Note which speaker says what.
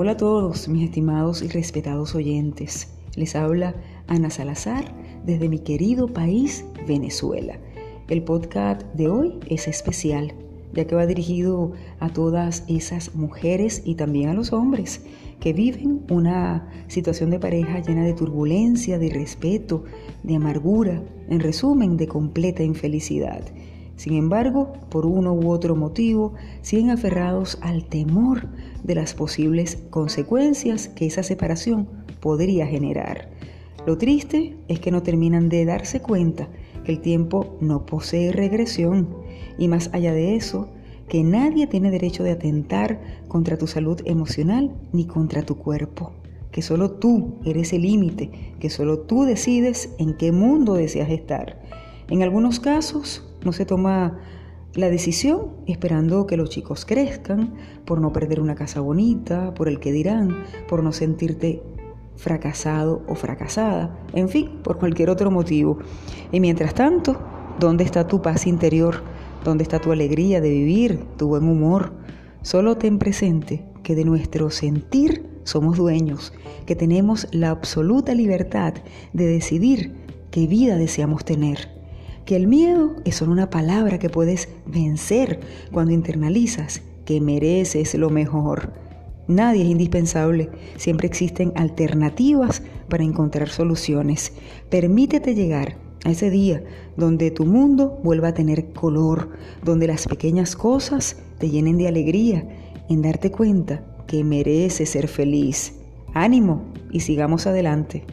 Speaker 1: Hola a todos mis estimados y respetados oyentes. Les habla Ana Salazar desde mi querido país, Venezuela. El podcast de hoy es especial, ya que va dirigido a todas esas mujeres y también a los hombres que viven una situación de pareja llena de turbulencia, de irrespeto, de amargura, en resumen, de completa infelicidad. Sin embargo, por uno u otro motivo, siguen aferrados al temor de las posibles consecuencias que esa separación podría generar. Lo triste es que no terminan de darse cuenta que el tiempo no posee regresión y más allá de eso, que nadie tiene derecho de atentar contra tu salud emocional ni contra tu cuerpo, que solo tú eres el límite, que solo tú decides en qué mundo deseas estar. En algunos casos, no se toma la decisión esperando que los chicos crezcan, por no perder una casa bonita, por el que dirán, por no sentirte fracasado o fracasada, en fin, por cualquier otro motivo. Y mientras tanto, ¿dónde está tu paz interior? ¿Dónde está tu alegría de vivir, tu buen humor? Solo ten presente que de nuestro sentir somos dueños, que tenemos la absoluta libertad de decidir qué vida deseamos tener que el miedo es solo una palabra que puedes vencer cuando internalizas que mereces lo mejor. Nadie es indispensable, siempre existen alternativas para encontrar soluciones. Permítete llegar a ese día donde tu mundo vuelva a tener color, donde las pequeñas cosas te llenen de alegría, en darte cuenta que mereces ser feliz. Ánimo y sigamos adelante.